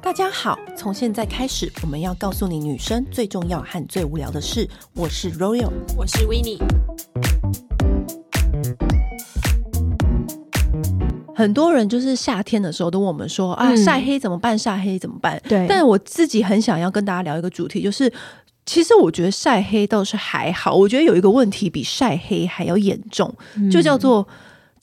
大家好，从现在开始，我们要告诉你女生最重要和最无聊的事。我是 Royal，我是 Winnie。很多人就是夏天的时候都问我们说、嗯、啊，晒黑怎么办？晒黑怎么办？对。但我自己很想要跟大家聊一个主题，就是其实我觉得晒黑倒是还好，我觉得有一个问题比晒黑还要严重，嗯、就叫做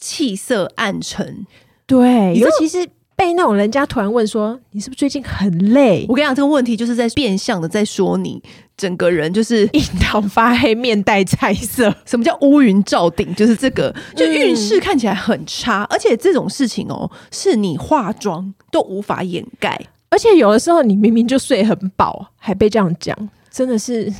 气色暗沉。对，尤其是。被那种人家突然问说：“你是不是最近很累？”我跟你讲，这个问题就是在变相的在说你整个人就是 印堂发黑、面带菜色。什么叫乌云罩顶？就是这个，就运势看起来很差，嗯、而且这种事情哦，是你化妆都无法掩盖。而且有的时候你明明就睡很饱，还被这样讲，真的是。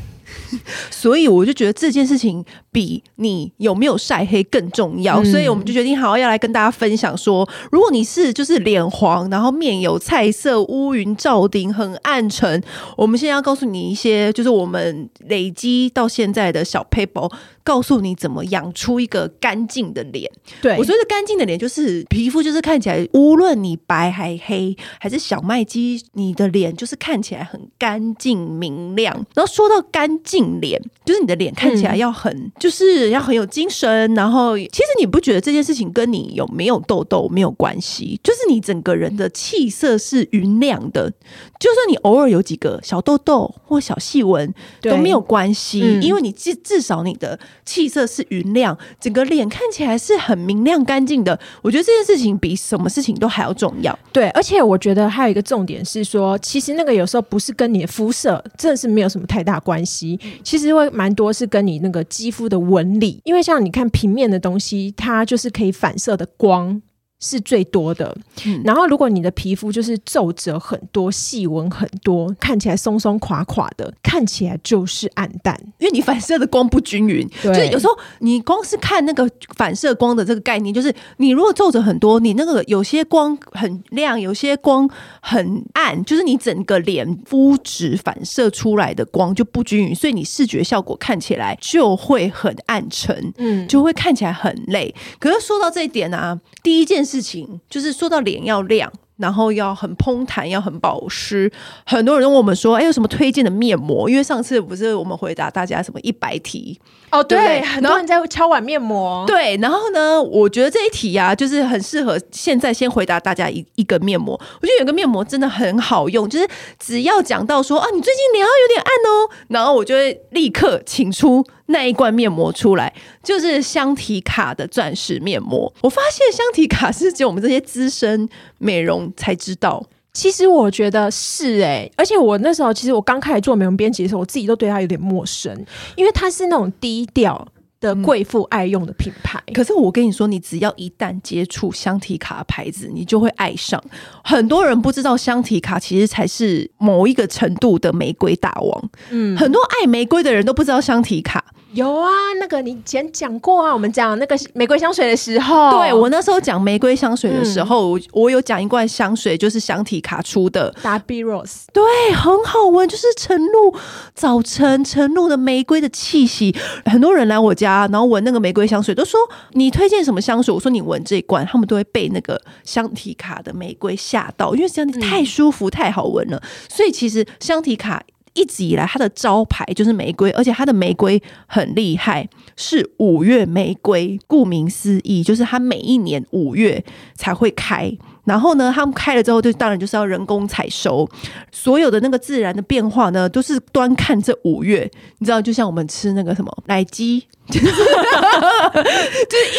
所以我就觉得这件事情比你有没有晒黑更重要，嗯、所以我们就决定好要来跟大家分享说，如果你是就是脸黄，然后面有菜色，乌云罩顶，很暗沉，我们现在要告诉你一些，就是我们累积到现在的小 paper，。告诉你怎么养出一个干净的脸。对，我觉得干净的脸就是皮肤，就是看起来无论你白还黑，还是小麦肌，你的脸就是看起来很干净明亮。然后说到干净脸，就是你的脸看起来要很，嗯、就是要很有精神。然后其实你不觉得这件事情跟你有没有痘痘没有关系，就是你整个人的气色是匀亮的。就算你偶尔有几个小痘痘或小细纹都没有关系，嗯、因为你至至少你的。气色是匀亮，整个脸看起来是很明亮干净的。我觉得这件事情比什么事情都还要重要。对，而且我觉得还有一个重点是说，其实那个有时候不是跟你的肤色，真的是没有什么太大关系。其实会蛮多是跟你那个肌肤的纹理，因为像你看平面的东西，它就是可以反射的光。是最多的，嗯、然后如果你的皮肤就是皱褶很多、细纹很多，看起来松松垮垮的，看起来就是暗淡，因为你反射的光不均匀。对，就是有时候你光是看那个反射光的这个概念，就是你如果皱褶很多，你那个有些光很亮，有些光很暗，就是你整个脸肤质反射出来的光就不均匀，所以你视觉效果看起来就会很暗沉，嗯，就会看起来很累。可是说到这一点啊，第一件事。事情就是说到脸要亮。然后要很蓬弹，要很保湿。很多人都问我们说：“哎，有什么推荐的面膜？”因为上次不是我们回答大家什么一百题哦，对，对很多人在敲碗面膜。对，然后呢，我觉得这一题啊，就是很适合现在先回答大家一一个面膜。我觉得有个面膜真的很好用，就是只要讲到说啊，你最近脸有点暗哦，然后我就会立刻请出那一罐面膜出来，就是香缇卡的钻石面膜。我发现香缇卡是只有我们这些资深美容。才知道，其实我觉得是哎、欸，而且我那时候其实我刚开始做美容编辑的时候，我自己都对它有点陌生，因为它是那种低调的贵妇爱用的品牌。可是我跟你说，你只要一旦接触香缇卡的牌子，你就会爱上。很多人不知道香缇卡其实才是某一个程度的玫瑰大王。嗯，很多爱玫瑰的人都不知道香缇卡。有啊，那个你以前讲过啊，我们讲那个玫瑰香水的时候，对，我那时候讲玫瑰香水的时候，嗯、我有讲一罐香水，就是香缇卡出的 Ruby Rose，对，很好闻，就是晨露早晨晨露的玫瑰的气息。很多人来我家，然后闻那个玫瑰香水，都说你推荐什么香水？我说你闻这一罐，他们都会被那个香缇卡的玫瑰吓到，因为香缇太舒服、嗯、太好闻了。所以其实香缇卡。一直以来，它的招牌就是玫瑰，而且它的玫瑰很厉害，是五月玫瑰。顾名思义，就是它每一年五月才会开。然后呢，他们开了之后，就当然就是要人工采收。所有的那个自然的变化呢，都是端看这五月。你知道，就像我们吃那个什么奶鸡，就是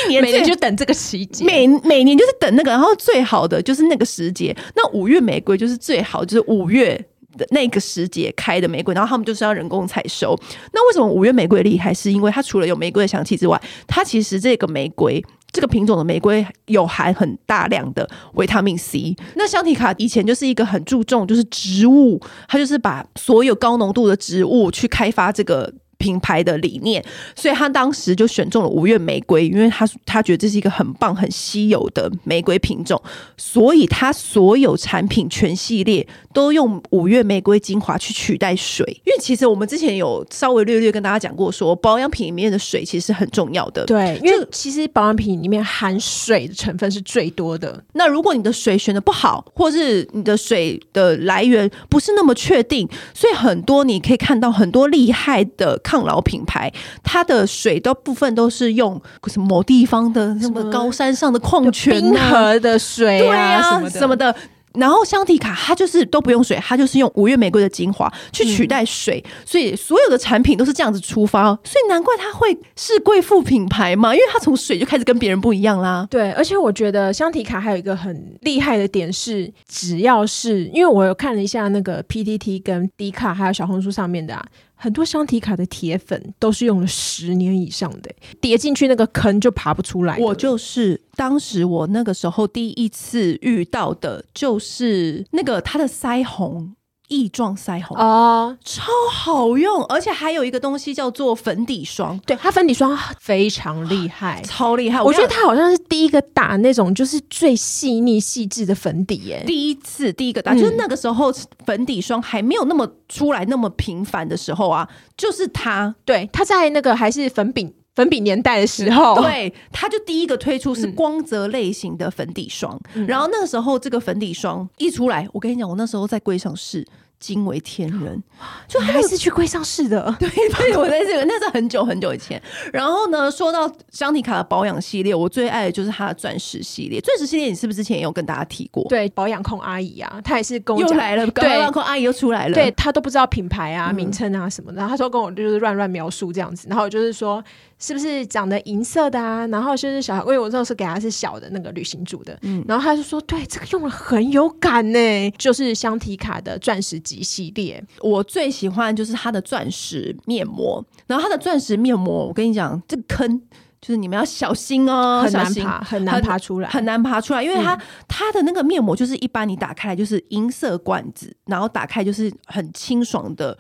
一年每年就等这个时节，每 每年就是等那个，然后最好的就是那个时节。那五月玫瑰就是最好，就是五月。那个时节开的玫瑰，然后他们就是要人工采收。那为什么五月玫瑰厉害？是因为它除了有玫瑰的香气之外，它其实这个玫瑰这个品种的玫瑰有含很大量的维他命 C。那香缇卡以前就是一个很注重就是植物，它就是把所有高浓度的植物去开发这个品牌的理念，所以他当时就选中了五月玫瑰，因为他他觉得这是一个很棒、很稀有的玫瑰品种，所以他所有产品全系列都用五月玫瑰精华去取代水。因为其实我们之前有稍微略略跟大家讲过说，说保养品里面的水其实是很重要的。对，因为其实保养品里面含水的成分是最多的。那如果你的水选的不好，或是你的水的来源不是那么确定，所以很多你可以看到很多厉害的。抗老品牌，它的水都部分都是用什么某地方的什么高山上的矿泉冰河的水啊，对啊什么的。什么的然后香缇卡它就是都不用水，它就是用五月玫瑰的精华去取代水，嗯，所以所有的产品都是这样子出发，所以难怪它会是贵妇品牌嘛，因为它从水就开始跟别人不一样啦。对，而且我觉得香缇卡还有一个很厉害的点是，只要是因为我有看了一下那个 PTT 跟 D 卡还有小红书上面的啊。很多香缇卡的铁粉都是用了十年以上的，跌进去那个坑就爬不出来。我就是当时我那个时候第一次遇到的，就是那个它的腮红。液状腮红。哦，超好用，而且还有一个东西叫做粉底霜，对，它粉底霜非常厉害，超厉害。我觉得它好像是第一个打那种就是最细腻细致的粉底耶，第一次第一个打，嗯，就是那个时候粉底霜还没有那么出来那么频繁的时候啊，就是它，对，它在那个还是粉饼。粉饼年代的时候，对，他就第一个推出是光泽类型的粉底霜，嗯，然后那个时候这个粉底霜一出来，我跟你讲，我那时候在柜上试。惊为天人，就还是去柜上试的。对 对，我在这个那是很久很久以前。然后呢，说到香缇卡的保养系列，我最爱的就是它的钻石系列。钻石系列，你是不是之前也有跟大家提过？对，保养控阿姨啊，她也是跟我又来了，保养控阿姨又出来了。对，她都不知道品牌啊、名称啊什么的，她说跟我就是乱乱描述这样子。然后就是说，是不是长得银色的啊？然后就是小孩，因为我知道是给他是小的那个旅行组的。嗯，然后他就说，对，这个用了很有感呢，就是香缇卡的钻石级系列，我最喜欢就是它的钻石面膜。然后它的钻石面膜，我跟你讲，这个坑就是你们要小心哦，很难爬，很难爬出来，很难爬出来，因为它、嗯、它的那个面膜就是一般你打开来就是银色罐子，然后打开就是很清爽的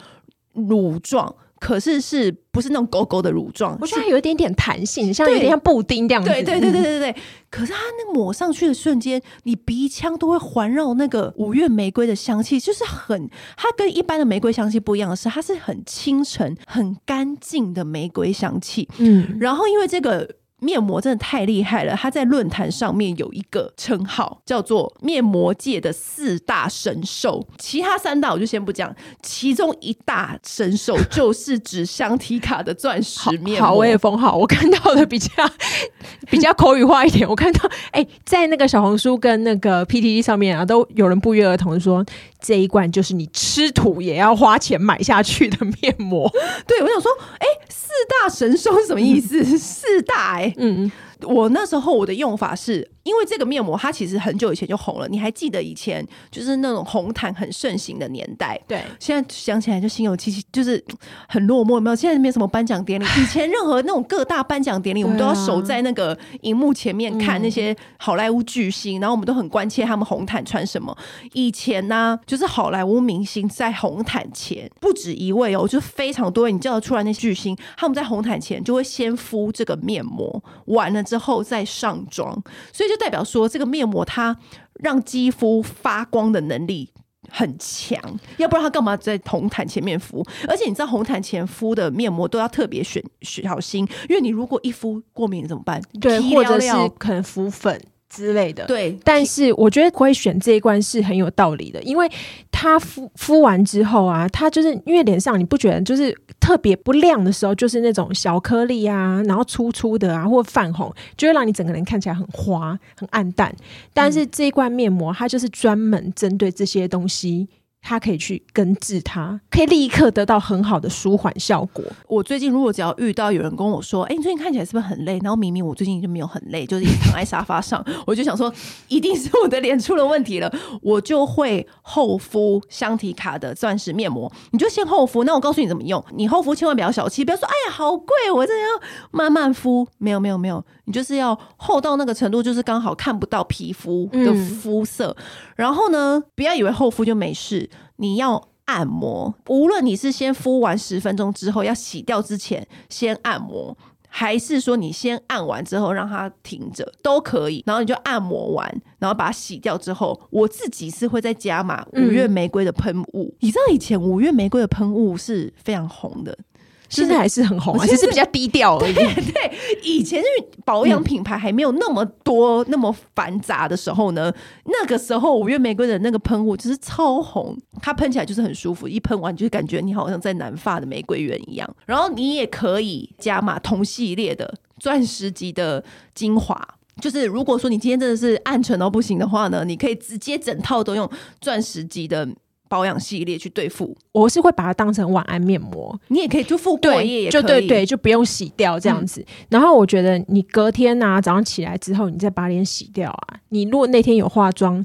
乳状。可是是不是那种勾勾的乳状？我觉得它有一点点弹性，像有点像布丁这样子。对对对对对对。可是它那抹上去的瞬间，你鼻腔都会环绕那个五月玫瑰的香气，就是很它跟一般的玫瑰香气不一样的是，它是很清晨、很干净的玫瑰香气。嗯，然后因为这个。面膜真的太厉害了，他在论坛上面有一个称号，叫做面膜界的四大神兽。其他三大我就先不讲，其中一大神兽就是指香缇卡的钻石面膜。好，我也封号。我看到的比较比较口语化一点，我看到哎、欸，在那个小红书跟那个 PTT 上面啊，都有人不约而同的说，这一罐就是你吃土也要花钱买下去的面膜。对，我想说，哎、欸，四大神兽是什么意思？四大哎、欸。嗯，我那时候我的用法是，因为这个面膜它其实很久以前就红了。你还记得以前就是那种红毯很盛行的年代？对，现在想起来就心有戚戚，就是很落寞。有没有？现在没什么颁奖典礼，以前任何那种各大颁奖典礼，我们都要守在那个荧幕前面看那些好莱坞巨星，然后我们都很关切他们红毯穿什么。以前呢、啊，就是好莱坞明星在红毯前不止一位哦，就非常多。你叫得出来那些巨星，他们在红毯前就会先敷这个面膜。完了之后再上妆，所以就代表说这个面膜它让肌肤发光的能力很强，要不然他干嘛在红毯前面敷？而且你知道红毯前敷的面膜都要特别选小心，因为你如果一敷过敏怎么办？对，或者是可能敷粉。之类的，对，但是我觉得会选这一罐是很有道理的，因为它敷敷完之后啊，它就是因为脸上你不觉得就是特别不亮的时候，就是那种小颗粒啊，然后粗粗的啊，或泛红，就会让你整个人看起来很花、很暗淡。但是这一罐面膜，它就是专门针对这些东西。它可以去根治它，可以立刻得到很好的舒缓效果。我最近如果只要遇到有人跟我说：“哎、欸，你最近看起来是不是很累？”然后明明我最近就没有很累，就是一直躺在沙发上，我就想说，一定是我的脸出了问题了。我就会厚敷香缇卡的钻石面膜，你就先厚敷。那我告诉你怎么用，你厚敷千万不要小气，不要说：“哎呀，好贵，我真的要慢慢敷。”没有，没有，没有，你就是要厚到那个程度，就是刚好看不到皮肤的肤色。嗯、然后呢，不要以为厚敷就没事。你要按摩，无论你是先敷完十分钟之后要洗掉之前先按摩，还是说你先按完之后让它停着都可以。然后你就按摩完，然后把它洗掉之后，我自己是会再加码五月玫瑰的喷雾。嗯、你知道以前五月玫瑰的喷雾是非常红的。现在还是很红，啊，只是比较低调而已。对，对，以前是保养品牌还没有那么多，嗯、那么繁杂的时候呢，那个时候五月玫瑰的那个喷雾就是超红，它喷起来就是很舒服，一喷完就是感觉你好像在南发的玫瑰园一样。然后你也可以加码同系列的钻石级的精华，就是如果说你今天真的是暗沉到不行的话呢，你可以直接整套都用钻石级的。保养系列去对付，我是会把它当成晚安面膜，你也可以就敷过夜也可以，就对对，就不用洗掉这样子。嗯、然后我觉得你隔天啊早上起来之后，你再把脸洗掉啊，你如果那天有化妆，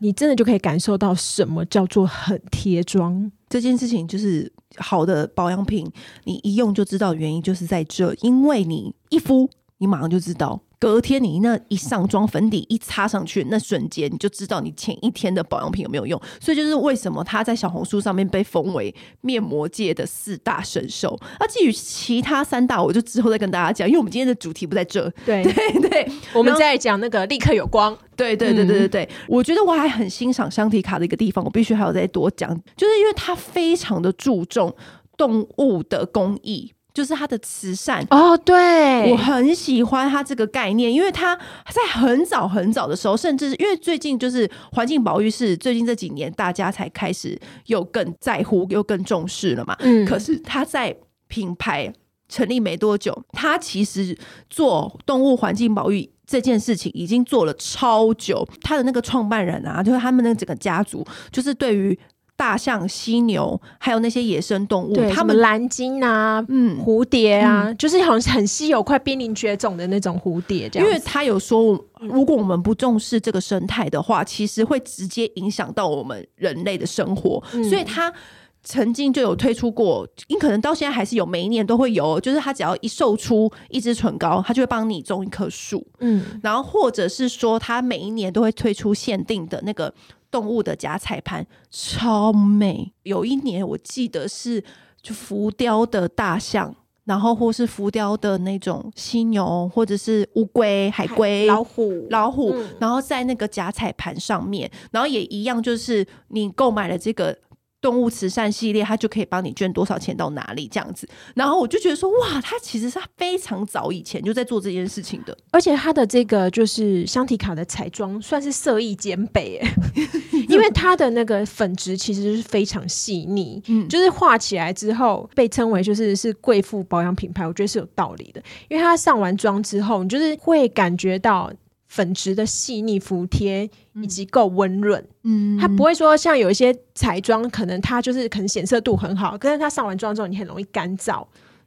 你真的就可以感受到什么叫做很贴妆这件事情。就是好的保养品，你一用就知道原因，就是在这，因为你一敷，你马上就知道。隔天你那一上妆，粉底一擦上去，那瞬间你就知道你前一天的保养品有没有用。所以就是为什么它在小红书上面被封为面膜界的四大神兽。那至于其他三大，我就之后再跟大家讲，因为我们今天的主题不在这。对 对对，我们在讲那个立刻有光。对对对对对对，我觉得我还很欣赏香缇卡的一个地方，我必须还要再多讲，就是因为它非常的注重动物的公益。就是他的慈善哦，对，我很喜欢他这个概念，因为他在很早很早的时候，甚至是因为最近就是环境保育是最近这几年大家才开始又更在乎又更重视了嘛。嗯，可是他在品牌成立没多久，他其实做动物环境保育这件事情已经做了超久。他的那个创办人啊，就是他们那整个家族，就是对于。大象、犀牛，还有那些野生动物，他们蓝鲸啊，嗯，蝴蝶啊，嗯、就是好像很稀有、快濒临绝种的那种蝴蝶。这样，因为他有说，如果我们不重视这个生态的话，其实会直接影响到我们人类的生活。嗯、所以他曾经就有推出过，因可能到现在还是有，每一年都会有。就是他只要一售出一支唇膏，他就会帮你种一棵树。嗯，然后或者是说，他每一年都会推出限定的那个。动物的假彩盘超美，有一年我记得是就浮雕的大象，然后或是浮雕的那种犀牛，或者是乌龟、海龟、老虎、老虎，嗯、然后在那个假彩盘上面，然后也一样，就是你购买了这个。动物慈善系列，它就可以帮你捐多少钱到哪里这样子，然后我就觉得说，哇，它其实是非常早以前就在做这件事情的，而且它的这个就是香缇卡的彩妆算是色艺兼备，因为它的那个粉质其实是非常细腻，嗯，就是画起来之后被称为就是是贵妇保养品牌，我觉得是有道理的，因为它上完妆之后，你就是会感觉到。粉质的细腻服帖以及够温润，嗯，它不会说像有一些彩妆，可能它就是可能显色度很好，可是它上完妆之后你很容易干燥。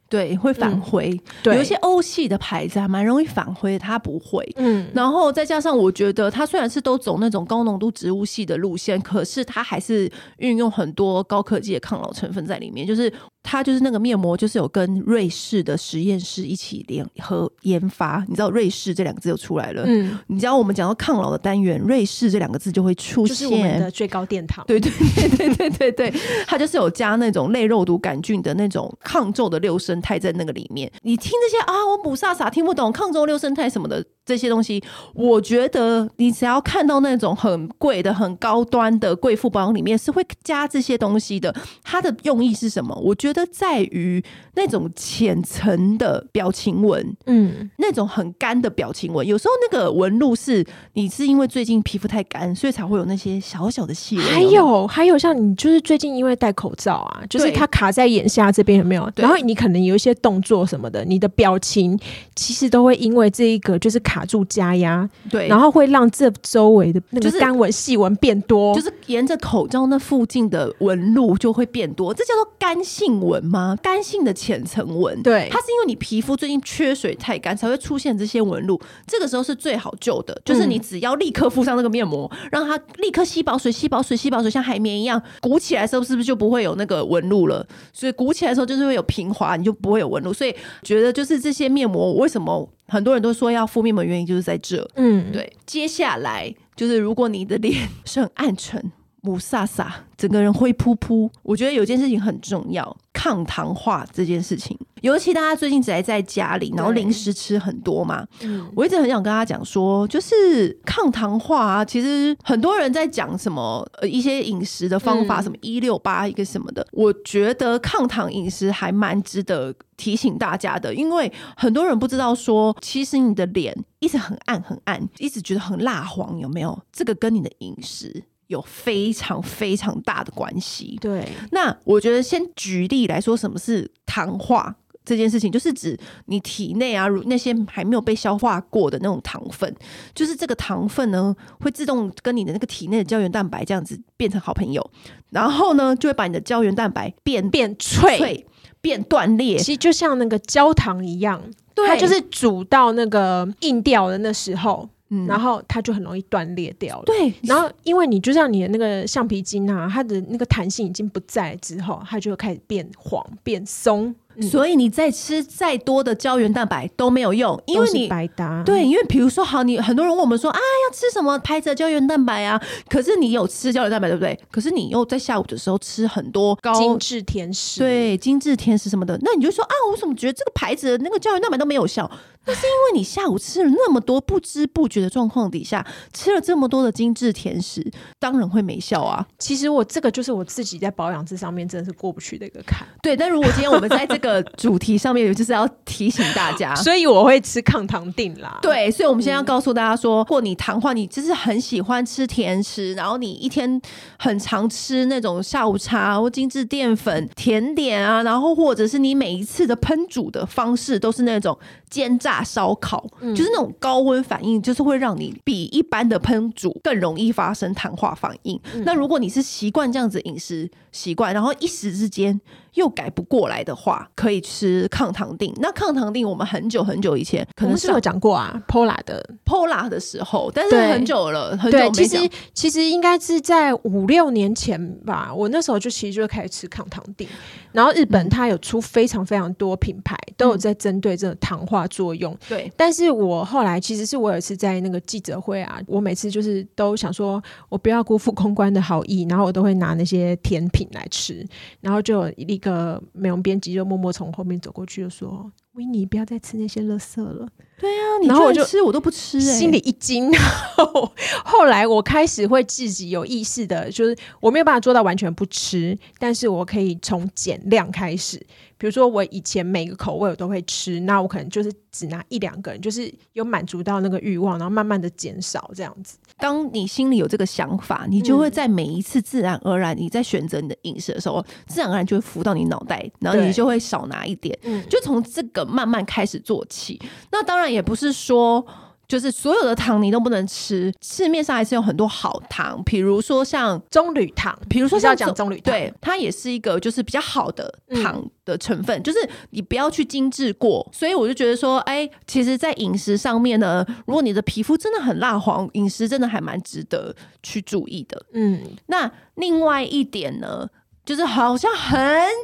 对，会反灰。嗯、对，有一些欧系的牌子还蛮容易反灰，它不会。嗯，然后再加上我觉得它虽然是都走那种高浓度植物系的路线，可是它还是运用很多高科技的抗老成分在里面。就是它就是那个面膜，就是有跟瑞士的实验室一起联合研发。你知道瑞士这两个字就出来了。嗯，你知道我们讲到抗老的单元，瑞士这两个字就会出现。就是我们的最高殿堂。对对对对对对对，它就是有加那种类肉毒杆菌的那种抗皱的六生态在那个里面，你听这些啊，我母萨萨听不懂，抗皱六生态什么的这些东西，我觉得你只要看到那种很贵的、很高端的贵妇保养里面是会加这些东西的，它的用意是什么？我觉得在于那种浅层的表情纹，嗯，那种很干的表情纹，有时候那个纹路是你是因为最近皮肤太干，所以才会有那些小小的细纹。还有还有，像你就是最近因为戴口罩啊，就是它卡在眼下这边有没有？然后你可能有一些动作什么的，你的表情其实都会因为这一个就是卡住加压，对，然后会让这周围的那个干纹细纹变多，就是沿着口罩那附近的纹路就会变多，这叫做干性纹吗？干性的浅层纹，对，它是因为你皮肤最近缺水太干才会出现这些纹路，这个时候是最好救的，就是你只要立刻敷上那个面膜，嗯、让它立刻吸饱水、吸饱水、吸饱水，像海绵一样鼓起来的时候，是不是就不会有那个纹路了？所以鼓起来的时候就是会有平滑，你就不会有纹路。所以觉得就是这些面膜，为什么很多人都说要敷面膜？原因就是在这。嗯，对。接下来就是如果你的脸 是很暗沉、雾煞煞，整个人灰扑扑。我觉得有件事情很重要，抗糖化这件事情，尤其大家最近宅在家里，然后零食吃很多嘛。嗯，我一直很想跟大家讲说，就是抗糖化啊，其实很多人在讲什么呃一些饮食的方法，嗯、什么一六八一个什么的，我觉得抗糖饮食还蛮值得提醒大家的，因为很多人不知道说，其实你的脸一直很暗很暗，一直觉得很蜡黄，有没有？这个跟你的饮食。有非常非常大的关系。对，那我觉得先举例来说，什么是糖化这件事情，就是指你体内啊，那些还没有被消化过的那种糖分，就是这个糖分呢，会自动跟你的那个体内的胶原蛋白这样子变成好朋友，然后呢，就会把你的胶原蛋白变变脆、脆、变断裂，其实就像那个焦糖一样，它就是煮到那个硬掉的那时候。嗯，然后它就很容易断裂掉了。对，然后因为你就像你的那个橡皮筋啊，它的那个弹性已经不在之后，它就会开始变黄、变松。所以你再吃再多的胶原蛋白都没有用，因为你白搭。对，因为比如说，好，你很多人问我们说啊，要吃什么牌子的胶原蛋白啊？可是你有吃胶原蛋白，对不对？可是你又在下午的时候吃很多高精致甜食，对，精致甜食什么的，那你就说啊，我怎么觉得这个牌子的那个胶原蛋白都没有效？那是因为你下午吃了那么多，不知不觉的状况底下，吃了这么多的精致甜食，当然会没效啊。其实我这个就是我自己在保养这上面真的是过不去的一个坎。对，但如果今天我们在这个主题上面，就是要提醒大家，所以我会吃抗糖定啦。对，所以我们现在要告诉大家说，如果你糖化，你就是很喜欢吃甜食，然后你一天很常吃那种下午茶或精致淀粉甜点啊，然后或者是你每一次的烹煮的方式都是那种煎炸。烧烤就是那种高温反应，就是会让你比一般的烹煮更容易发生糖化反应。嗯、那如果你是习惯这样子饮食习惯，然后一时之间又改不过来的话，可以吃抗糖定。那抗糖定我们很久很久以前可能是有讲过啊，Pola 的 Pola 的时候，但是很久了，很久。其实其实应该是在五六年前吧，我那时候就其实就开始吃抗糖定。然后日本它有出非常非常多品牌，嗯、都有在针对这个糖化作用。对，但是我后来其实是我有一次在那个记者会啊，我每次就是都想说，我不要辜负公关的好意，然后我都会拿那些甜品来吃，然后就有一个美容编辑就默默从后面走过去就说。维尼，不要再吃那些垃圾了。对啊，你然后我就吃，我都不吃，欸，心里一惊。后，后来我开始会自己有意识的，就是我没有办法做到完全不吃，但是我可以从减量开始。比如说，我以前每个口味我都会吃，那我可能就是只拿一两个人，就是有满足到那个欲望，然后慢慢的减少这样子。当你心里有这个想法，你就会在每一次自然而然你在选择你的饮食的时候，自然而然就会浮到你脑袋，然后你就会少拿一点，就从这个慢慢开始做起。那当然也不是说。就是所有的糖你都不能吃，市面上还是有很多好糖，比如说像棕榈糖，比如说像讲棕榈糖，对，它也是一个就是比较好的糖的成分，嗯、就是你不要去精致过。所以我就觉得说，哎、欸，其实，在饮食上面呢，如果你的皮肤真的很蜡黄，饮食真的还蛮值得去注意的。嗯，那另外一点呢？就是好像很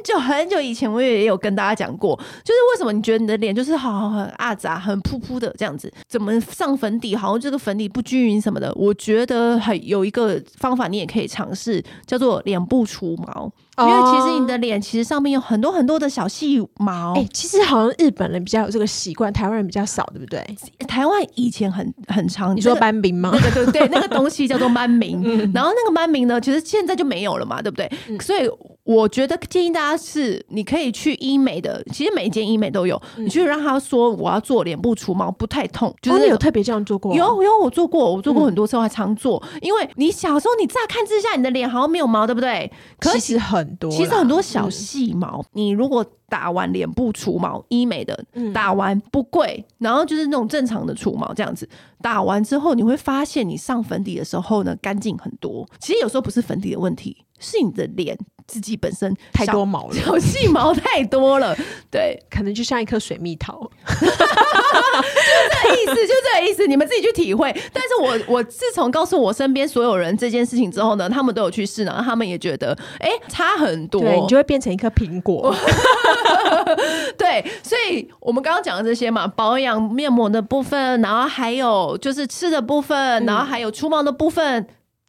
久很久以前，我也有跟大家讲过，就是为什么你觉得你的脸就是好好很阿杂、很扑扑的这样子，怎么上粉底好像这个粉底不均匀什么的？我觉得还有一个方法，你也可以尝试，叫做脸部除毛。因为其实你的脸其实上面有很多很多的小细毛，哎、欸，其实好像日本人比较有这个习惯，台湾人比较少，对不对？台湾以前很很长，你说斑明吗？那个对对，那个 东西叫做斑明，嗯、然后那个斑明呢，其实现在就没有了嘛，对不对？嗯、所以我觉得建议大家是，你可以去医美的，其实每一间医美都有，嗯、你去让他说我要做脸部除毛，不太痛，就是、哦、有特别这样做过，有有我做过，我做过很多次，我还常做，嗯、因为你小时候你乍看之下，你的脸好像没有毛，对不对？可其实很。很多，其实很多小细毛，嗯、你如果打完脸部除毛，医美的打完不贵，然后就是那种正常的除毛这样子，打完之后你会发现你上粉底的时候呢，干净很多。其实有时候不是粉底的问题，是你的脸自己本身太多毛了，小细毛太多了，对，可能就像一颗水蜜桃。就这意思，就这意思，你们自己去体会。但是我我自从告诉我身边所有人这件事情之后呢，他们都有去试，然后他们也觉得，哎、欸，差很多，对，你就会变成一颗苹果。对，所以我们刚刚讲的这些嘛，保养面膜的部分，然后还有就是吃的部分，然后还有除毛的部分，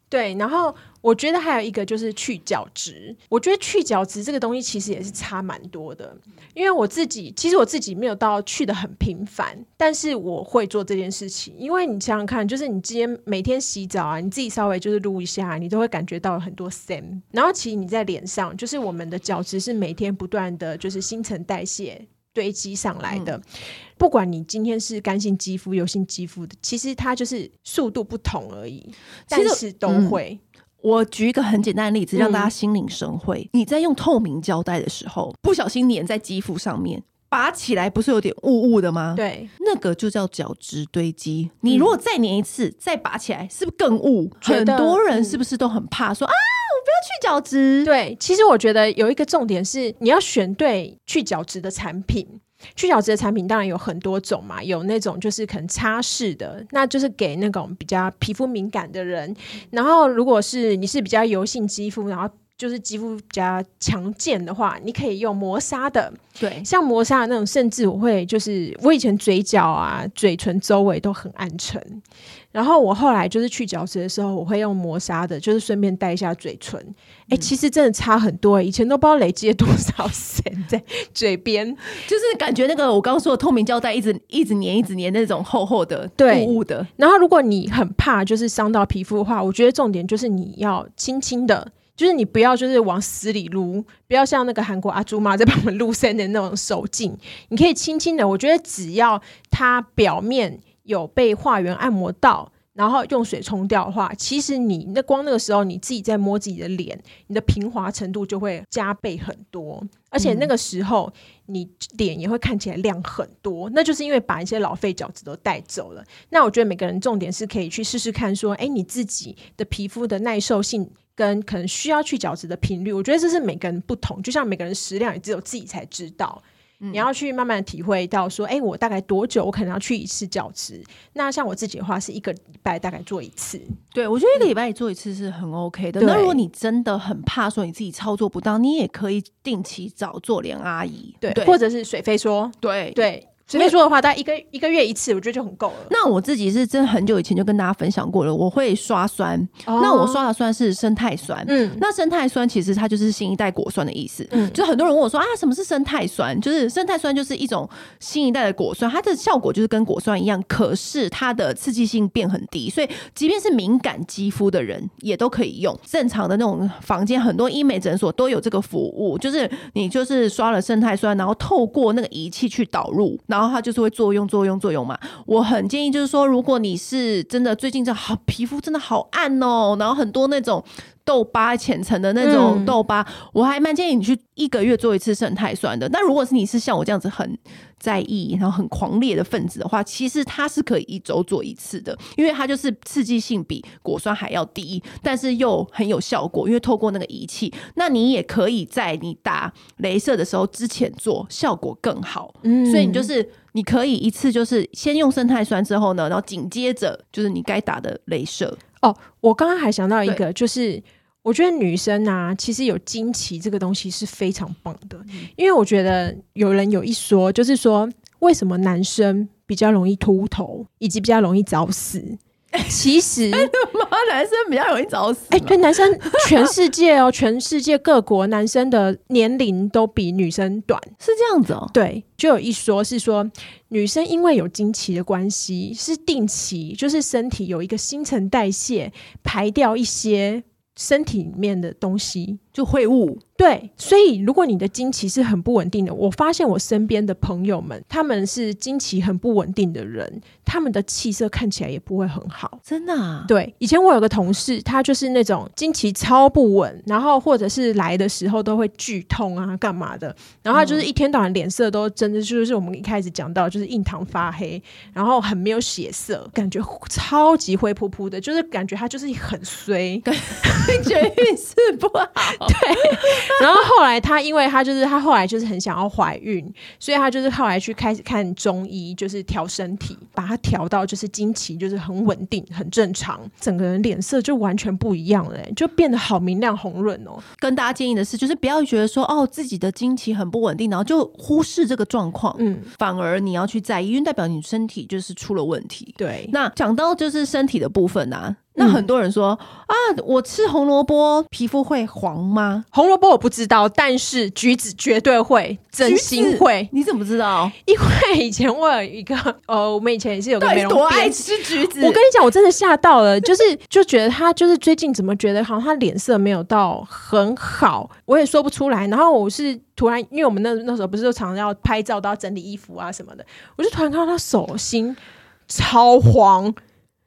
对，然后。我觉得还有一个就是去角质，我觉得去角质这个东西其实也是差蛮多的。因为我自己其实我自己没有到去的很频繁，但是我会做这件事情。因为你想想看，就是你今天每天洗澡啊，你自己稍微就是撸一下，你都会感觉到很多 SAM。然后其实你在脸上，就是我们的角质是每天不断的就是新陈代谢堆积上来的。嗯不管你今天是干性肌肤、油性肌肤的，其实它就是速度不同而已，但是都会。嗯、我举一个很简单的例子，让大家心领神会。嗯、你在用透明胶带的时候，不小心粘在肌肤上面，拔起来不是有点雾雾的吗？对，那个就叫角质堆积。你如果再粘一次，嗯、再拔起来，是不是更雾？很多人是不是都很怕说、嗯、啊？我不要去角质。对，其实我觉得有一个重点是，你要选对去角质的产品。去角质的产品当然有很多种嘛，有那种就是可能擦拭的，那就是给那种比较皮肤敏感的人。然后如果是你是比较油性肌肤，然后就是肌肤比较强健的话，你可以用磨砂的。对，像磨砂的那种，甚至我会就是我以前嘴角啊、嘴唇周围都很暗沉。然后我后来就是去角质的时候，我会用磨砂的，就是顺便带一下嘴唇。哎、嗯，其实真的差很多，以前都不知道累积了多少钱在嘴边，就是感觉那个我刚刚说的透明胶带一直一直粘一直粘那种厚厚的、对雾雾的。然后如果你很怕就是伤到皮肤的话，我觉得重点就是你要轻轻的，就是你不要就是往死里撸，不要像那个韩国阿朱妈在帮我们撸线的那种手劲，你可以轻轻的。我觉得只要它表面。有被化源按摩到，然后用水冲掉的话，其实你那光那个时候你自己在摸自己的脸，你的平滑程度就会加倍很多，而且那个时候你脸也会看起来亮很多，那就是因为把一些老废角质都带走了。那我觉得每个人重点是可以去试试看，说，哎，你自己的皮肤的耐受性跟可能需要去角质的频率，我觉得这是每个人不同，就像每个人食量也只有自己才知道。你要去慢慢体会到说，哎、欸，我大概多久我可能要去一次教职？那像我自己的话，是一个礼拜大概做一次。对，我觉得一个礼拜做一次是很 OK 的。那、嗯、如果你真的很怕说你自己操作不当，你也可以定期找做脸阿姨，对，对或者是水飞说，对对。所以说的话，大概一个一个月一次，我觉得就很够了。那我自己是真很久以前就跟大家分享过了，我会刷酸。哦、那我刷的酸是生态酸。嗯，那生态酸其实它就是新一代果酸的意思。嗯，就很多人问我说啊，什么是生态酸？就是生态酸就是一种新一代的果酸，它的效果就是跟果酸一样，可是它的刺激性变很低，所以即便是敏感肌肤的人也都可以用。正常的那种房间，很多医美诊所都有这个服务，就是你就是刷了生态酸，然后透过那个仪器去导入，然后它就是会作。用作用作用嘛，我很建议就是说，如果你是真的最近这好皮肤真的好暗哦，然后很多那种痘疤浅层的那种痘疤，嗯、我还蛮建议你去一个月做一次胜肽酸的。那如果是你是像我这样子很在意，然后很狂烈的分子的话，其实它是可以一周做一次的，因为它就是刺激性比果酸还要低，但是又很有效果，因为透过那个仪器，那你也可以在你打镭射的时候之前做，效果更好。嗯，所以你就是。你可以一次就是先用胜肽酸之后呢，然后紧接着就是你该打的镭射哦。我刚刚还想到一个，就是我觉得女生啊，其实有惊奇这个东西是非常棒的，嗯、因为我觉得有人有一说，就是说为什么男生比较容易秃头，以及比较容易早死。其实，男生比较容易早死。哎，对，男生全世界哦，全世界各国男生的年龄都比女生短，是这样子哦。对，就有一说是说，女生因为有经期的关系，是定期，就是身体有一个新陈代谢，排掉一些身体里面的东西，就会误。对，所以如果你的经期是很不稳定的，我发现我身边的朋友们，他们是经期很不稳定的人，他们的气色看起来也不会很好。真的啊？对，以前我有个同事，他就是那种经期超不稳，然后或者是来的时候都会剧痛啊，干嘛的，然后他就是一天到晚脸色都真的就是我们一开始讲到，就是印堂发黑，然后很没有血色，感觉超级灰扑扑的，就是感觉他就是很衰，感觉运势不好。对。然后后来她，因为她就是她后来就是很想要怀孕，所以她就是后来去开始看中医，就是调身体，把她调到就是经期就是很稳定、很正常，整个人脸色就完全不一样了，就变得好明亮红润哦。跟大家建议的是，就是不要觉得说哦自己的经期很不稳定，然后就忽视这个状况，嗯，反而你要去在意，因为代表你身体就是出了问题。对，那讲到就是身体的部分啊。那很多人说、嗯、啊，我吃红萝卜皮肤会黄吗？红萝卜我不知道，但是橘子绝对会，真心会。你怎么知道？因为以前我有一个呃，我们以前也是有个美容多爱吃橘子。我跟你讲，我真的吓到了，就是就觉得他就是最近怎么觉得好像他脸色没有到很好，我也说不出来。然后我是突然，因为我们那那时候不是都常常要拍照，都要整理衣服啊什么的，我就突然看到他手心超黄。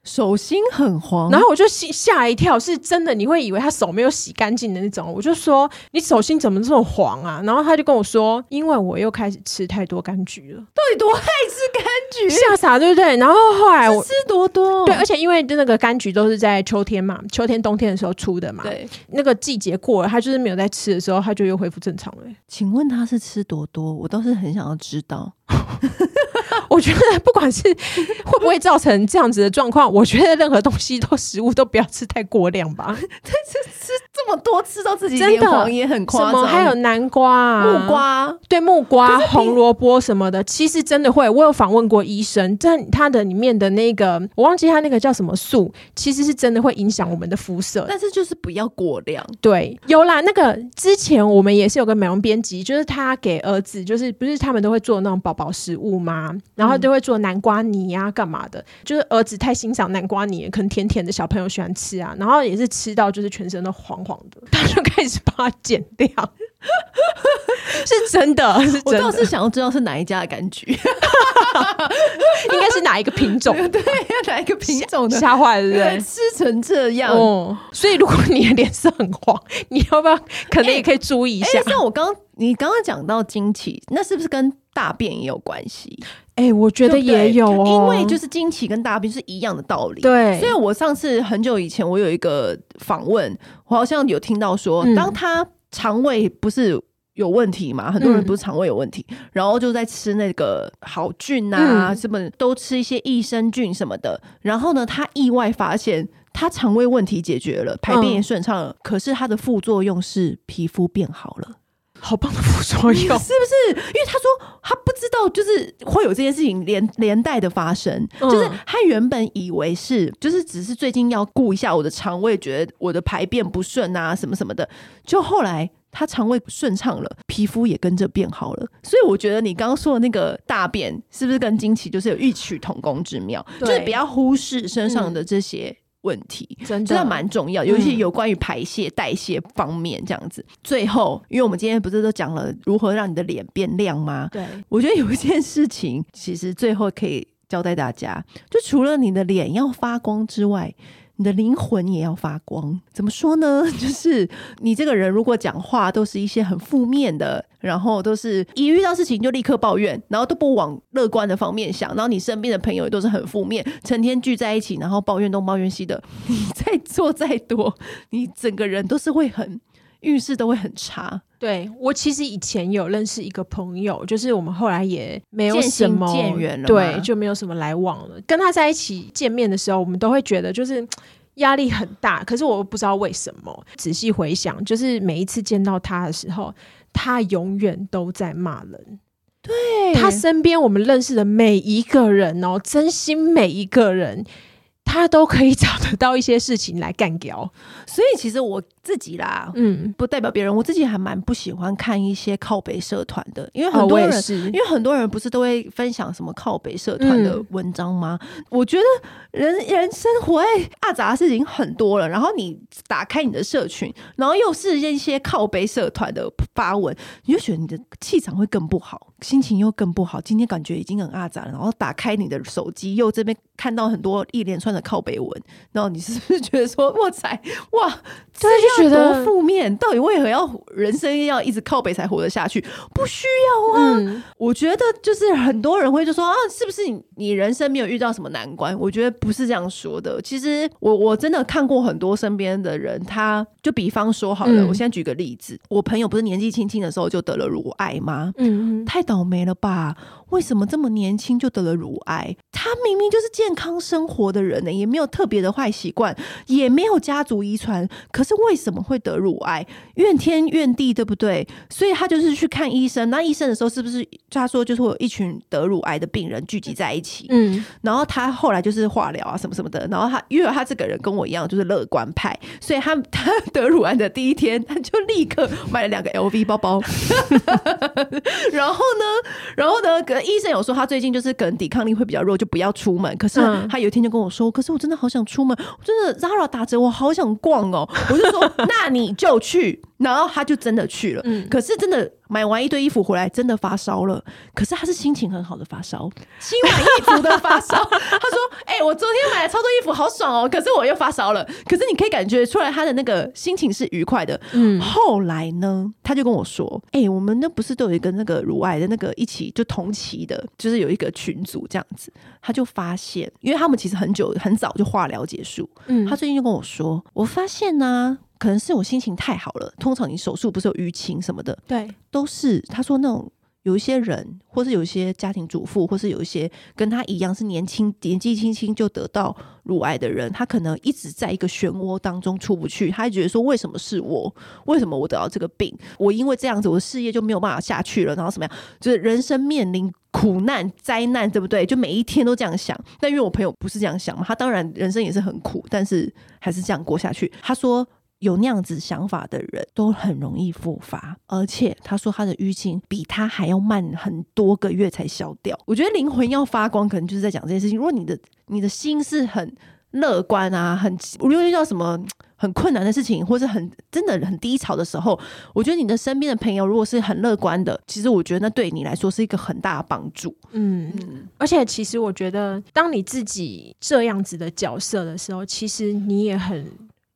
手心很黄，然后我就吓一跳，是真的，你会以为他手没有洗干净的那种。我就说你手心怎么这么黄啊？然后他就跟我说，因为我又开始吃太多柑橘了。到底多爱吃柑橘？吓傻对不对？然后后来我吃多多，对，而且因为那个柑橘都是在秋天嘛，秋天冬天的时候出的嘛，对，那个季节过了，他就是没有在吃的时候，他就又恢复正常了。请问他是吃多多？我倒是很想要知道。我觉得不管是会不会造成这样子的状况，我觉得任何东西都食物都不要吃太过量吧。但是吃这么多，吃到自己脸黄也很夸张。还有南瓜、啊、木瓜，对木瓜、红萝卜什么的，其实真的会。我有访问过医生，但它的里面的那个，我忘记它那个叫什么素，其实是真的会影响我们的肤色。但是就是不要过量。对，有啦。那个之前我们也是有个美容编辑，就是他给儿子，就是不是他们都会做那种宝宝食物吗？然后就会做南瓜泥呀、啊，干嘛的？就是儿子太欣赏南瓜泥，可能甜甜的小朋友喜欢吃啊。然后也是吃到就是全身都黄黄的，他就开始把它剪掉。是真的，是真的。我倒是想要知道是哪一家的柑橘，应该是哪一个品种？对，哪一个品种的？吓坏了，对？吃成这样，哦。所以如果你的脸色很黄，你要不要？可能也可以注意一下。欸欸、像我刚你刚刚讲到惊奇，那是不是跟大便也有关系？哎、欸，我觉得也有哦，因为就是经期跟大便是一样的道理。对，所以我上次很久以前，我有一个访问，我好像有听到说，嗯、当他肠胃不是有问题嘛，很多人不是肠胃有问题，嗯、然后就在吃那个好菌啊，什么、嗯、都吃一些益生菌什么的，然后呢，他意外发现他肠胃问题解决了，排便也顺畅了，嗯、可是他的副作用是皮肤变好了。好棒的副作用，是不是？因为他说他不知道，就是会有这件事情连连带的发生。嗯、就是他原本以为是，就是只是最近要顾一下我的肠胃，觉得我的排便不顺啊，什么什么的。就后来他肠胃顺畅了，皮肤也跟着变好了。所以我觉得你刚刚说的那个大便，是不是跟经期就是有异曲同工之妙？就是不要忽视身上的这些。嗯问题真的蛮重要，尤其有关于排泄、代谢方面这样子。嗯、最后，因为我们今天不是都讲了如何让你的脸变亮吗？对，我觉得有一件事情，其实最后可以交代大家，就除了你的脸要发光之外。你的灵魂也要发光，怎么说呢？就是你这个人如果讲话都是一些很负面的，然后都是一遇到事情就立刻抱怨，然后都不往乐观的方面想，然后你身边的朋友也都是很负面，成天聚在一起，然后抱怨东抱怨西的，你再做再多，你整个人都是会很运势都会很差。对，我其实以前有认识一个朋友，就是我们后来也没有什么见缘了，对，就没有什么来往了。跟他在一起见面的时候，我们都会觉得就是 压力很大。可是我不知道为什么，仔细回想，就是每一次见到他的时候，他永远都在骂人。对，他身边我们认识的每一个人哦，真心每一个人。他都可以 找得到一些事情来干掉，所以其实我自己啦，嗯，不代表别人，我自己还蛮不喜欢看一些靠北社团的，因为很多人，哦、因为很多人不是都会分享什么靠北社团的文章吗？嗯、我觉得人人生活在阿杂的事情很多了，然后你打开你的社群，然后又是一些靠北社团的发文，你就觉得你的气场会更不好，心情又更不好。今天感觉已经很阿杂了，然后打开你的手机，又这边看到很多一连串的。靠北文，然后你是不是觉得说哇塞哇，这要多负面？到底为何要人生要一直靠北才活得下去？不需要啊！嗯、我觉得就是很多人会就说啊，是不是你你人生没有遇到什么难关？我觉得不是这样说的。其实我我真的看过很多身边的人，他就比方说好了，嗯、我现在举个例子，我朋友不是年纪轻轻的时候就得了乳癌吗？嗯，太倒霉了吧？为什么这么年轻就得了乳癌？他明明就是健康生活的人呢、欸，也没有特别的坏习惯，也没有家族遗传，可是为什怎么会得乳癌？怨天怨地，对不对？所以他就是去看医生。那医生的时候，是不是他说就是会有一群得乳癌的病人聚集在一起？嗯，然后他后来就是化疗啊什么什么的。然后他因为他这个人跟我一样，就是乐观派，所以他他得乳癌的第一天，他就立刻买了两个 LV 包包。然后呢，然后呢，可医生有说他最近就是可能抵抗力会比较弱，就不要出门。可是他有一天就跟我说：“可是我真的好想出门，真的 Zara 打折，我好想逛哦。”我就说：“那你就去。”然后他就真的去了。嗯，可是真的。买完一堆衣服回来，真的发烧了。可是他是心情很好的发烧，心满意足的发烧。他说：“哎、欸，我昨天买了超多衣服，好爽哦！可是我又发烧了。可是你可以感觉出来，他的那个心情是愉快的。嗯，后来呢，他就跟我说：‘哎、欸，我们那不是都有一个那个乳癌的那个一起就同期的，就是有一个群组这样子。’他就发现，因为他们其实很久很早就化疗结束。嗯，他最近就跟我说：‘我发现呢、啊。’可能是我心情太好了。通常你手术不是有淤青什么的，对，都是他说那种有一些人，或是有一些家庭主妇，或是有一些跟他一样是年轻年纪轻轻就得到乳癌的人，他可能一直在一个漩涡当中出不去。他还觉得说，为什么是我？为什么我得到这个病？我因为这样子，我的事业就没有办法下去了，然后什么样？就是人生面临苦难灾难，对不对？就每一天都这样想。但因为我朋友不是这样想嘛，他当然人生也是很苦，但是还是这样过下去。他说。有那样子想法的人都很容易复发，而且他说他的淤青比他还要慢很多个月才消掉。我觉得灵魂要发光，可能就是在讲这件事情。如果你的你的心是很乐观啊，很无论遇到什么很困难的事情，或是很真的很低潮的时候，我觉得你的身边的朋友如果是很乐观的，其实我觉得那对你来说是一个很大的帮助。嗯，嗯，而且其实我觉得，当你自己这样子的角色的时候，其实你也很。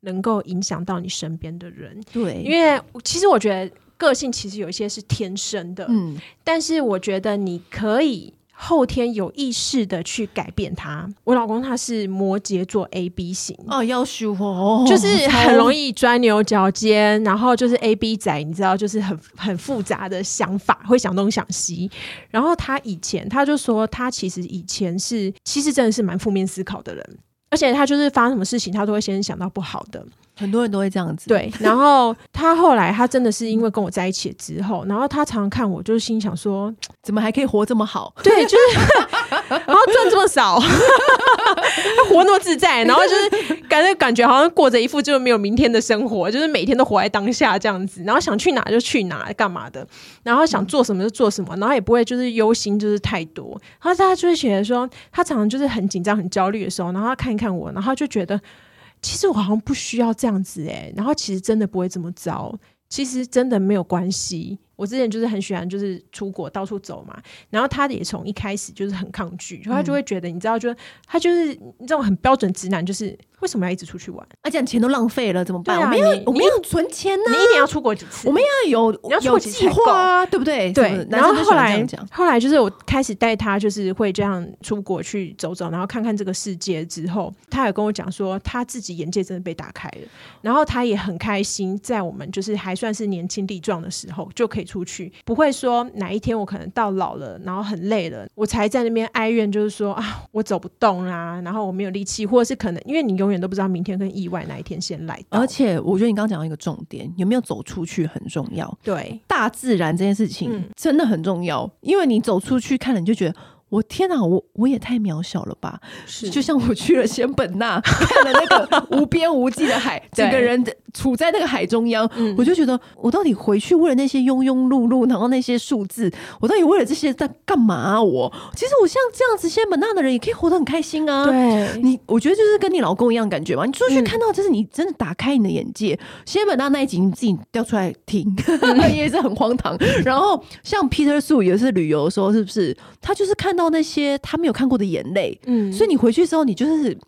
能够影响到你身边的人，对，因为其实我觉得个性其实有一些是天生的，嗯，但是我觉得你可以后天有意识的去改变他。我老公他是摩羯座 A B 型，哦，要修哦，就是很容易钻牛角尖，然后就是 A B 仔，你知道，就是很很复杂的想法，会想东想西。然后他以前他就说，他其实以前是其实真的是蛮负面思考的人。而且他就是发生什么事情，他都会先想到不好的。很多人都会这样子。对，然后他后来他真的是因为跟我在一起之后，然后他常常看我，就是心想说，怎么还可以活这么好？对，就是，然后赚这么少，他活那么自在，然后就是感觉感觉好像过着一副就是没有明天的生活，就是每天都活在当下这样子，然后想去哪就去哪，干嘛的，然后想做什么就做什么，然后也不会就是忧心就是太多。然后他就会觉得说，他常常就是很紧张、很焦虑的时候，然后他看一看我，然后他就觉得。其实我好像不需要这样子诶，然后其实真的不会这么糟，其实真的没有关系。我之前就是很喜欢，就是出国到处走嘛。然后他也从一开始就是很抗拒，他就会觉得，你知道，就他就是这种很标准直男，就是为什么要一直出去玩？而且钱都浪费了，怎么办？我们要我们要存钱呢，你一年要出国几次？我们要有你要出国几次计划啊，对不对？对。然后后来后来就是我开始带他，就是会这样出国去走走，然后看看这个世界之后，他也跟我讲说，他自己眼界真的被打开了，然后他也很开心，在我们就是还算是年轻力壮的时候就可以。出去不会说哪一天我可能到老了，然后很累了，我才在那边哀怨，就是说啊，我走不动啦，然后我没有力气，或者是可能因为你永远都不知道明天跟意外哪一天先来。而且我觉得你刚刚讲到一个重点，有没有走出去很重要。对，大自然这件事情真的很重要，嗯、因为你走出去看了，你就觉得。我天哪，我我也太渺小了吧！是，就像我去了仙本那，看了那个无边无际的海，整个人处在那个海中央，嗯、我就觉得我到底回去为了那些庸庸碌碌，然后那些数字，我到底为了这些在干嘛、啊？我其实我像这样子仙本那的人也可以活得很开心啊！对，你我觉得就是跟你老公一样感觉嘛。你出去看到，就是你真的打开你的眼界。仙、嗯、本那那一集你自己调出来听，也是很荒唐。然后像 Peter Su 也是旅游的时候，是不是他就是看到。到那些他没有看过的眼泪，嗯，所以你回去之后，你就是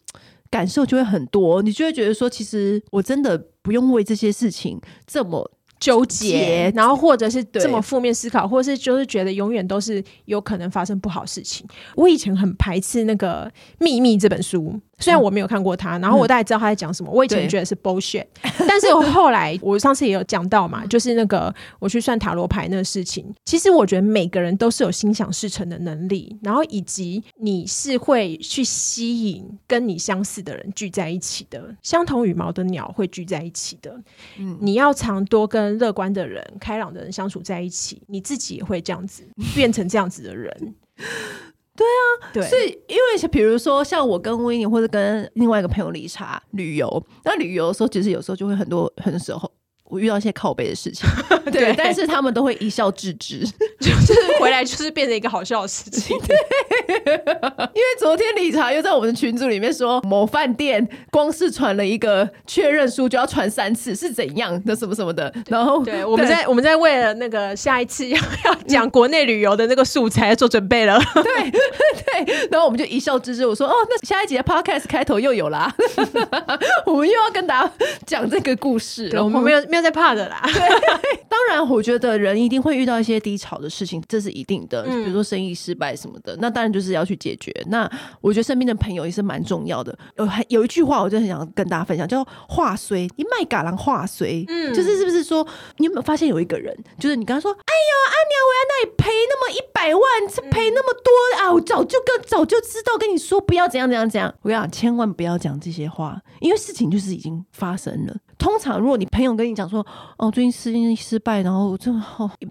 感受就会很多，你就会觉得说，其实我真的不用为这些事情这么纠结，然后或者是这么负面思考，或者是就是觉得永远都是有可能发生不好事情。我以前很排斥那个《秘密》这本书。虽然我没有看过他，然后我大概知道他在讲什么。我以前觉得是 bullshit，但是我后来我上次也有讲到嘛，就是那个我去算塔罗牌那个事情。其实我觉得每个人都是有心想事成的能力，然后以及你是会去吸引跟你相似的人聚在一起的，相同羽毛的鸟会聚在一起的。嗯，你要常多跟乐观的人、开朗的人相处在一起，你自己也会这样子 变成这样子的人。对啊，对，所以因为比如说像我跟 Winnie 或者跟另外一个朋友理查旅游，那旅游的时候其实有时候就会很多很多时候。我遇到一些靠背的事情，对，对，但是他们都会一笑置之，就是回来就是变成一个好笑的事情。对，因为昨天理查又在我们的群组里面说，某饭店光是传了一个确认书就要传三次，是怎样的什么什么的。然后，对，我们在我们在为了那个下一次要要讲国内旅游的那个素材做准备了。对对，然后我们就一笑置之。我说，哦，那下一集的 podcast 开头又有啦，我们又要跟大家讲这个故事了。我们没有。没有在怕的啦。对，当然，我觉得人一定会遇到一些低潮的事情，这是一定的。比如说生意失败什么的，那当然就是要去解决。那我觉得身边的朋友也是蛮重要的。有还有一句话，我就很想跟大家分享，叫“话虽你卖嘎郎话虽”。嗯，就是是不是说你有没有发现有一个人，就是你跟他说：“哎呦，阿娘，我在那里赔那么一百万，赔那么多啊！我早就跟早就知道跟你说不要怎样怎样怎样。”我跟你讲，千万不要讲这些话，因为事情就是已经发生了。通常，如果你朋友跟你讲说，哦，最近事情失败，然后真的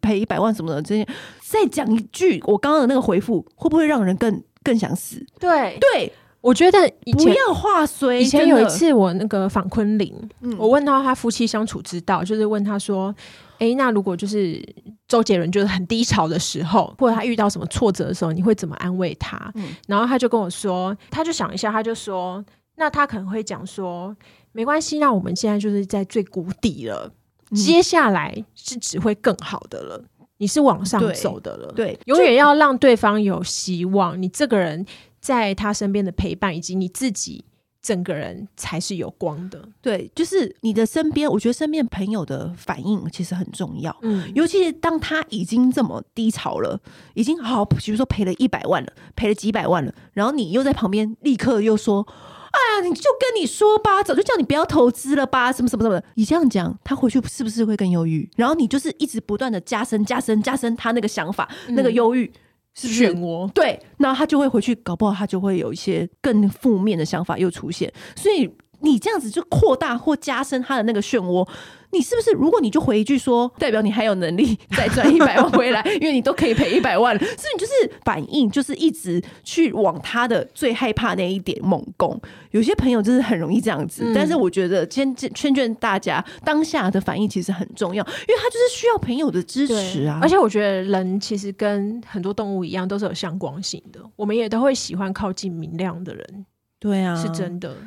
赔一百万什么的，这些再讲一句我刚刚的那个回复，会不会让人更更想死？对对，我觉得不要话随。以前有一次我那个访昆凌，嗯、我问到他夫妻相处之道，就是问他说，哎、欸，那如果就是周杰伦就是很低潮的时候，或者他遇到什么挫折的时候，你会怎么安慰他？嗯、然后他就跟我说，他就想一下，他就说，那他可能会讲说。没关系，那我们现在就是在最谷底了，嗯、接下来是只会更好的了。你是往上走的了，对，对永远要让对方有希望。你这个人在他身边的陪伴，以及你自己整个人才是有光的。对，就是你的身边，我觉得身边朋友的反应其实很重要。嗯，尤其是当他已经这么低潮了，已经好，比如说赔了一百万了，赔了几百万了，然后你又在旁边立刻又说。哎呀，你就跟你说吧，早就叫你不要投资了吧，什么什么什么的。你这样讲，他回去是不是会更忧郁？然后你就是一直不断的加深、加深、加深他那个想法，嗯、那个忧郁是不是漩涡？对，那他就会回去，搞不好他就会有一些更负面的想法又出现。所以你这样子就扩大或加深他的那个漩涡。你是不是？如果你就回一句说，代表你还有能力再赚一百万 回来，因为你都可以赔一百万了，所以你就是反应，就是一直去往他的最害怕那一点猛攻。有些朋友就是很容易这样子，嗯、但是我觉得先劝劝大家，当下的反应其实很重要，因为他就是需要朋友的支持啊。而且我觉得人其实跟很多动物一样，都是有相光性的，我们也都会喜欢靠近明亮的人。对啊，是真的。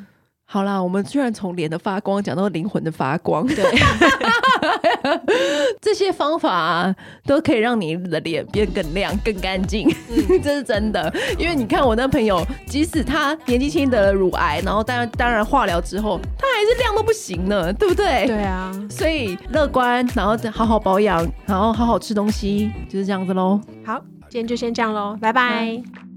好啦，我们居然从脸的发光讲到灵魂的发光，对，这些方法啊，都可以让你的脸变更亮、更干净，嗯、这是真的。因为你看我那朋友，即使他年纪轻得了乳癌，然后当然当然化疗之后，他还是亮都不行呢，对不对？对啊，所以乐观，然后好好保养，然后好好吃东西，就是这样子喽。好，今天就先这样喽，拜拜。嗯